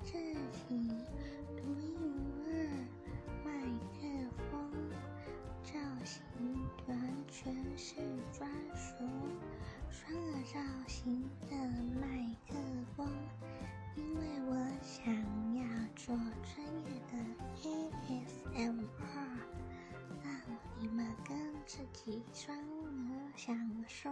自己独一无二麦克风，造型完全是专属双耳造型的麦克风，因为我想要做专业的 ASMR，让你们跟自己双耳享受。